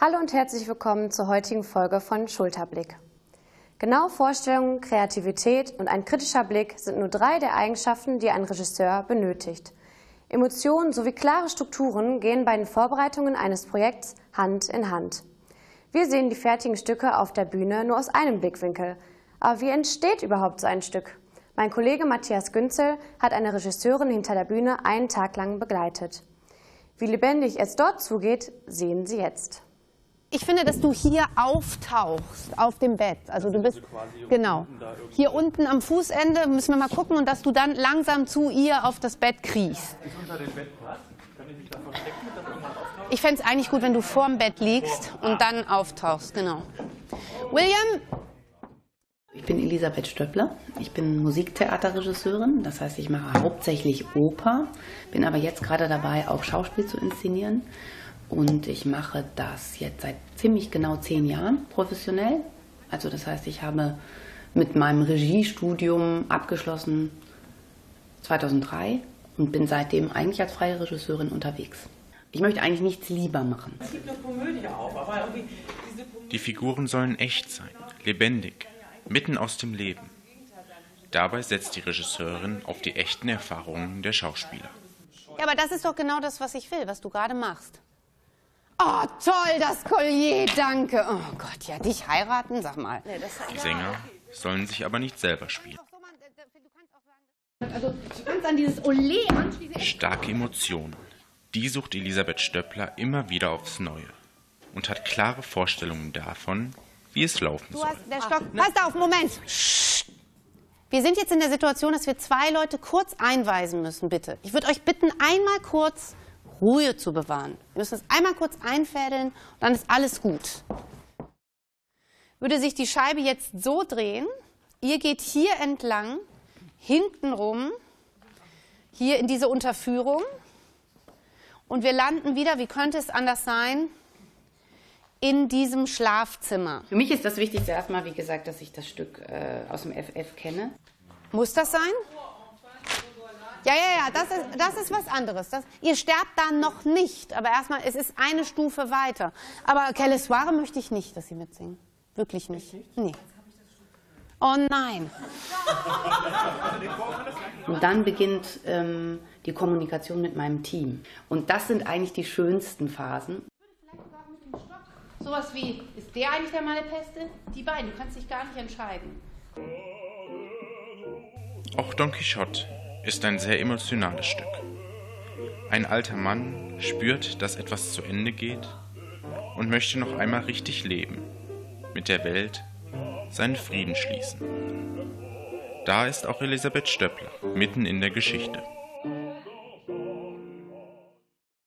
Hallo und herzlich willkommen zur heutigen Folge von Schulterblick. Genaue Vorstellungen, Kreativität und ein kritischer Blick sind nur drei der Eigenschaften, die ein Regisseur benötigt. Emotionen sowie klare Strukturen gehen bei den Vorbereitungen eines Projekts Hand in Hand. Wir sehen die fertigen Stücke auf der Bühne nur aus einem Blickwinkel. Aber wie entsteht überhaupt so ein Stück? Mein Kollege Matthias Günzel hat eine Regisseurin hinter der Bühne einen Tag lang begleitet. Wie lebendig es dort zugeht, sehen Sie jetzt. Ich finde, dass du hier auftauchst auf dem Bett. Also du bist genau hier unten am Fußende müssen wir mal gucken und dass du dann langsam zu ihr auf das Bett kriechst. Ist unter dem Bett Platz? Kann ich mich da verstecken? Ich fände es eigentlich gut, wenn du vorm Bett liegst und dann auftauchst. Genau. William. Ich bin Elisabeth Stöppler. Ich bin Musiktheaterregisseurin. Das heißt, ich mache hauptsächlich Oper, bin aber jetzt gerade dabei, auch Schauspiel zu inszenieren und ich mache das jetzt seit ziemlich genau zehn Jahren professionell. Also das heißt, ich habe mit meinem Regiestudium abgeschlossen 2003 und bin seitdem eigentlich als freie Regisseurin unterwegs. Ich möchte eigentlich nichts lieber machen. Es gibt eine Komödie auch, aber irgendwie diese Die Figuren sollen echt sein, lebendig, mitten aus dem Leben. Dabei setzt die Regisseurin auf die echten Erfahrungen der Schauspieler. Ja, aber das ist doch genau das, was ich will, was du gerade machst. Oh, toll, das Collier, danke. Oh Gott, ja, dich heiraten, sag mal. Die Sänger sollen sich aber nicht selber spielen. Also, du kannst an dieses Olé anschließen. Starke Emotionen. Die sucht Elisabeth Stöppler immer wieder aufs Neue und hat klare Vorstellungen davon, wie es laufen soll. der Stock. Passt auf, Moment. Wir sind jetzt in der Situation, dass wir zwei Leute kurz einweisen müssen, bitte. Ich würde euch bitten, einmal kurz Ruhe zu bewahren. Wir müssen es einmal kurz einfädeln und dann ist alles gut. Würde sich die Scheibe jetzt so drehen, ihr geht hier entlang, hinten rum, hier in diese Unterführung und wir landen wieder, wie könnte es anders sein, in diesem Schlafzimmer. Für mich ist das Wichtigste erstmal, wie gesagt, dass ich das Stück äh, aus dem FF kenne. Muss das sein? Ja, ja, ja, das ist, das ist was anderes. Das, ihr sterbt dann noch nicht, aber erstmal, es ist eine Stufe weiter. Aber Quelle Soire möchte ich nicht, dass Sie mitsingen. Wirklich nicht. Nee. Oh nein. Und dann beginnt ähm, die Kommunikation mit meinem Team. Und das sind eigentlich die schönsten Phasen. Sowas wie, ist der eigentlich der Malepeste? Die beiden, du kannst dich gar nicht entscheiden. Auch Don Quixote ist ein sehr emotionales Stück. Ein alter Mann spürt, dass etwas zu Ende geht und möchte noch einmal richtig leben, mit der Welt seinen Frieden schließen. Da ist auch Elisabeth Stöppler mitten in der Geschichte.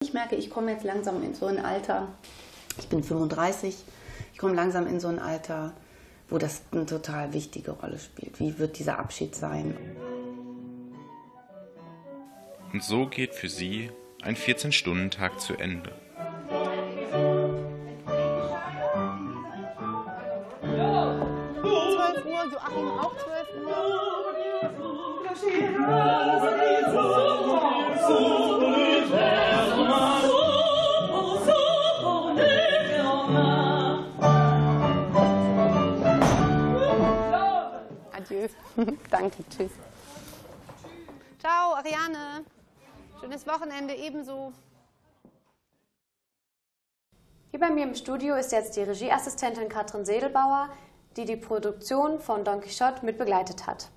Ich merke, ich komme jetzt langsam in so ein Alter, ich bin 35, ich komme langsam in so ein Alter, wo das eine total wichtige Rolle spielt. Wie wird dieser Abschied sein? Und so geht für sie ein 14-Stunden-Tag zu Ende. Joachim auch 12 Adieu. Danke, tschüss. Ciao, Ariane. Schönes Wochenende ebenso. Hier bei mir im Studio ist jetzt die Regieassistentin Katrin Sedelbauer, die die Produktion von Don Quixote mit begleitet hat.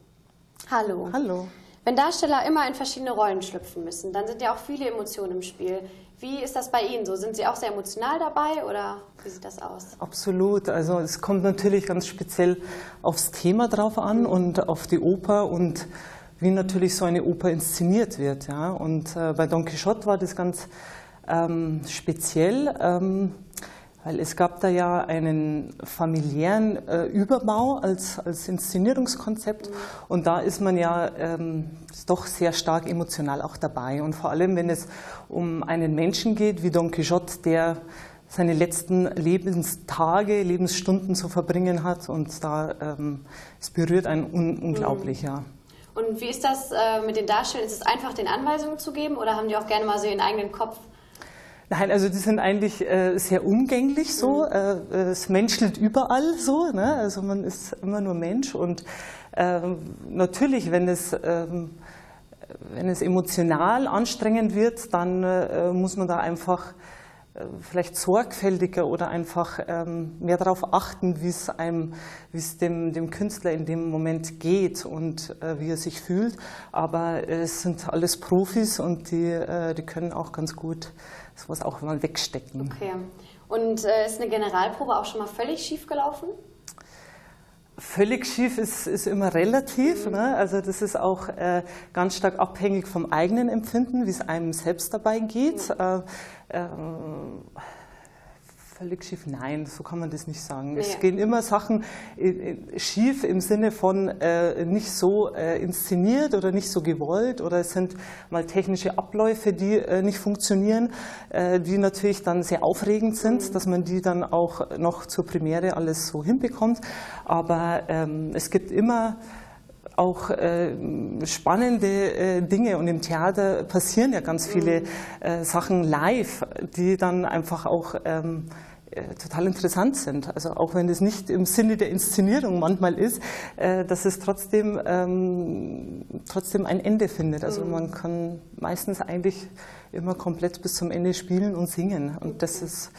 Hallo. Hallo. Wenn Darsteller immer in verschiedene Rollen schlüpfen müssen, dann sind ja auch viele Emotionen im Spiel. Wie ist das bei Ihnen so? Sind Sie auch sehr emotional dabei oder wie sieht das aus? Absolut. Also es kommt natürlich ganz speziell aufs Thema drauf an und auf die Oper und wie natürlich so eine Oper inszeniert wird. Ja? Und äh, bei Don Quixote war das ganz ähm, speziell, ähm, weil es gab da ja einen familiären äh, Überbau als, als Inszenierungskonzept und da ist man ja ähm, doch sehr stark emotional auch dabei. Und vor allem, wenn es um einen Menschen geht wie Don Quixote, der seine letzten Lebenstage, Lebensstunden zu verbringen hat und da ähm, es berührt einen un unglaublich, ja. Und wie ist das äh, mit den Darstellern? Ist es einfach, den Anweisungen zu geben oder haben die auch gerne mal so ihren eigenen Kopf? Nein, also die sind eigentlich äh, sehr umgänglich so. Mhm. Äh, es menschelt überall so. Ne? Also man ist immer nur Mensch und ähm, natürlich, wenn es ähm, wenn es emotional anstrengend wird, dann äh, muss man da einfach äh, vielleicht sorgfältiger oder einfach ähm, mehr darauf achten, wie es einem, wie es dem, dem Künstler in dem Moment geht und äh, wie er sich fühlt. Aber es sind alles Profis und die, äh, die können auch ganz gut sowas auch mal wegstecken. Okay. Und äh, ist eine Generalprobe auch schon mal völlig schief gelaufen? Völlig schief ist, ist immer relativ. Ne? Also das ist auch äh, ganz stark abhängig vom eigenen Empfinden, wie es einem selbst dabei geht. Äh, ähm, völlig schief. Nein, so kann man das nicht sagen. Ja. Es gehen immer Sachen äh, schief im Sinne von äh, nicht so äh, inszeniert oder nicht so gewollt oder es sind mal technische Abläufe, die äh, nicht funktionieren, äh, die natürlich dann sehr aufregend sind, mhm. dass man die dann auch noch zur Premiere alles so hinbekommt. Aber ähm, es gibt immer auch äh, spannende äh, Dinge und im Theater passieren ja ganz viele mhm. äh, Sachen live, die dann einfach auch ähm, äh, total interessant sind. Also auch wenn es nicht im Sinne der Inszenierung manchmal ist, äh, dass es trotzdem, ähm, trotzdem ein Ende findet. Also mhm. man kann meistens eigentlich immer komplett bis zum Ende spielen und singen. Und das ist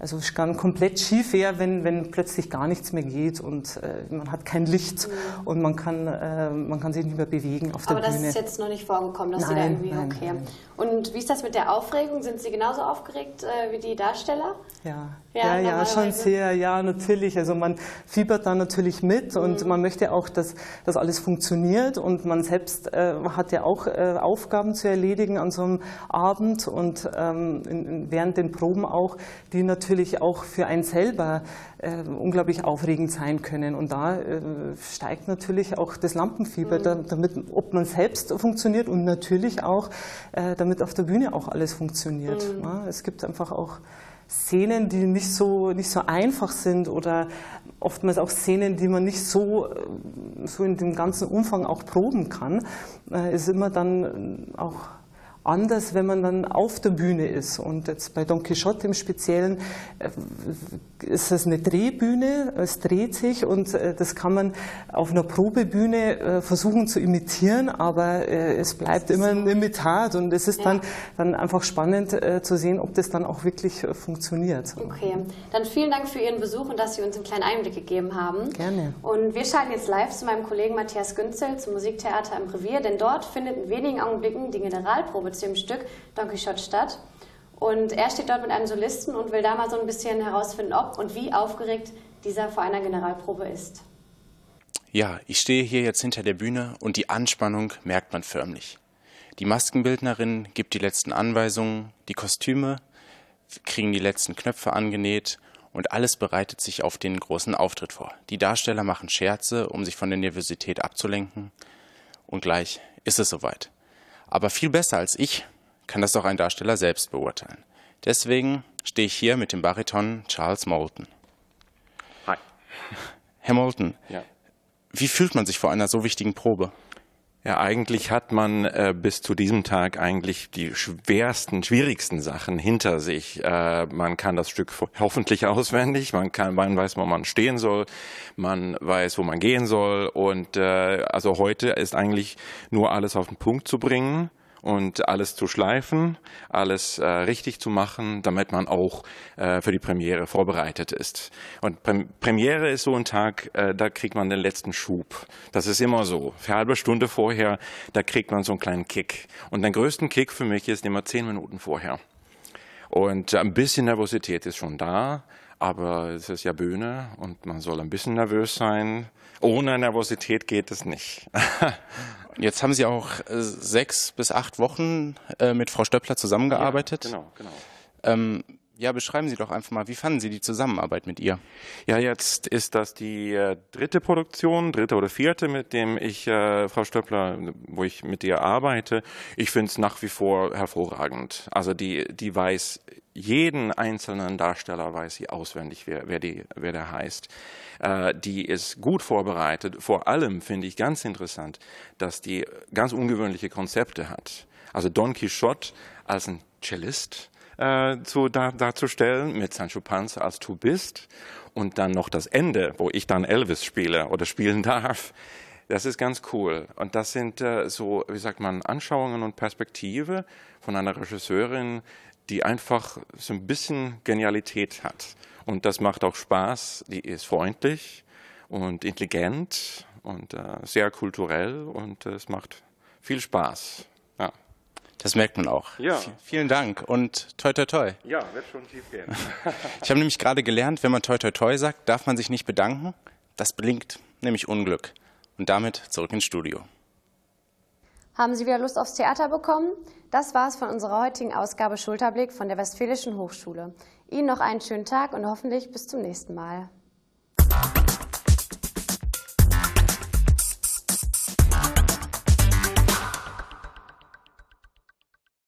also es kann komplett schief wäre, wenn, wenn plötzlich gar nichts mehr geht und äh, man hat kein Licht mhm. und man kann, äh, man kann sich nicht mehr bewegen auf der Aber Bühne. Aber das ist jetzt noch nicht vorgekommen, dass nein, Sie da irgendwie, nein, okay. Nein. Und wie ist das mit der Aufregung? Sind Sie genauso aufgeregt äh, wie die Darsteller? Ja, ja, ja, ja schon sehr, ja, natürlich. Also man fiebert da natürlich mit mhm. und man möchte auch, dass das alles funktioniert und man selbst äh, hat ja auch äh, Aufgaben zu erledigen an so einem Abend und ähm, in, während den Proben auch, die natürlich auch für einen selber äh, unglaublich aufregend sein können. Und da äh, steigt natürlich auch das Lampenfieber, mhm. da, damit, ob man selbst funktioniert und natürlich auch, äh, damit auf der Bühne auch alles funktioniert. Mhm. Ja, es gibt einfach auch Szenen, die nicht so, nicht so einfach sind oder oftmals auch Szenen, die man nicht so, so in dem ganzen Umfang auch proben kann, äh, ist immer dann auch anders, wenn man dann auf der Bühne ist. Und jetzt bei Don Quixote im Speziellen äh, ist es eine Drehbühne, es dreht sich und äh, das kann man auf einer Probebühne äh, versuchen zu imitieren, aber es bleibt immer ein Imitat und es ist dann, dann einfach spannend zu sehen, ob das dann auch wirklich funktioniert. Okay, dann vielen Dank für Ihren Besuch und dass Sie uns einen kleinen Einblick gegeben haben. Gerne. Und wir schalten jetzt live zu meinem Kollegen Matthias Günzel zum Musiktheater im Revier, denn dort findet in wenigen Augenblicken die Generalprobe zu dem Stück Don Quixote statt. Und er steht dort mit einem Solisten und will da mal so ein bisschen herausfinden, ob und wie aufgeregt dieser vor einer Generalprobe ist. Ja, ich stehe hier jetzt hinter der Bühne und die Anspannung merkt man förmlich. Die Maskenbildnerin gibt die letzten Anweisungen, die Kostüme kriegen die letzten Knöpfe angenäht und alles bereitet sich auf den großen Auftritt vor. Die Darsteller machen Scherze, um sich von der Nervosität abzulenken und gleich ist es soweit. Aber viel besser als ich kann das doch ein Darsteller selbst beurteilen. Deswegen stehe ich hier mit dem Bariton Charles Moulton. Hi. Herr Moulton, ja. wie fühlt man sich vor einer so wichtigen Probe? Ja, eigentlich hat man äh, bis zu diesem Tag eigentlich die schwersten, schwierigsten Sachen hinter sich. Äh, man kann das Stück hoffentlich auswendig, man kann, man weiß, wo man stehen soll, man weiß, wo man gehen soll. Und äh, also heute ist eigentlich nur alles auf den Punkt zu bringen und alles zu schleifen, alles äh, richtig zu machen, damit man auch äh, für die Premiere vorbereitet ist. Und Pre Premiere ist so ein Tag, äh, da kriegt man den letzten Schub. Das ist immer so. Für halbe Stunde vorher, da kriegt man so einen kleinen Kick. Und den größten Kick für mich ist immer zehn Minuten vorher. Und ein bisschen Nervosität ist schon da, aber es ist ja Bühne und man soll ein bisschen nervös sein. Ohne Nervosität geht es nicht. Jetzt haben Sie auch äh, sechs bis acht Wochen äh, mit Frau Stöppler zusammengearbeitet. Ja, genau, genau. Ähm, ja, beschreiben Sie doch einfach mal, wie fanden Sie die Zusammenarbeit mit ihr? Ja, jetzt ist das die äh, dritte Produktion, dritte oder vierte, mit dem ich, äh, Frau Stöppler, wo ich mit ihr arbeite. Ich finde es nach wie vor hervorragend. Also die, die weiß jeden einzelnen Darsteller weiß sie auswendig, wer, wer, die, wer der heißt. Äh, die ist gut vorbereitet. Vor allem finde ich ganz interessant, dass die ganz ungewöhnliche Konzepte hat. Also Don Quixote als ein Cellist, äh, zu, da, darzustellen mit Sancho Panza als Du bist und dann noch das Ende, wo ich dann Elvis spiele oder spielen darf. Das ist ganz cool. Und das sind äh, so, wie sagt man, Anschauungen und Perspektive von einer Regisseurin, die einfach so ein bisschen Genialität hat. Und das macht auch Spaß. Die ist freundlich und intelligent und äh, sehr kulturell und äh, es macht viel Spaß. Das merkt man auch. Ja. V vielen Dank und toi toi toi. Ja, wird schon tief gehen. ich habe nämlich gerade gelernt, wenn man toi toi toi sagt, darf man sich nicht bedanken. Das blinkt nämlich Unglück. Und damit zurück ins Studio. Haben Sie wieder Lust aufs Theater bekommen? Das war's von unserer heutigen Ausgabe Schulterblick von der Westfälischen Hochschule. Ihnen noch einen schönen Tag und hoffentlich bis zum nächsten Mal.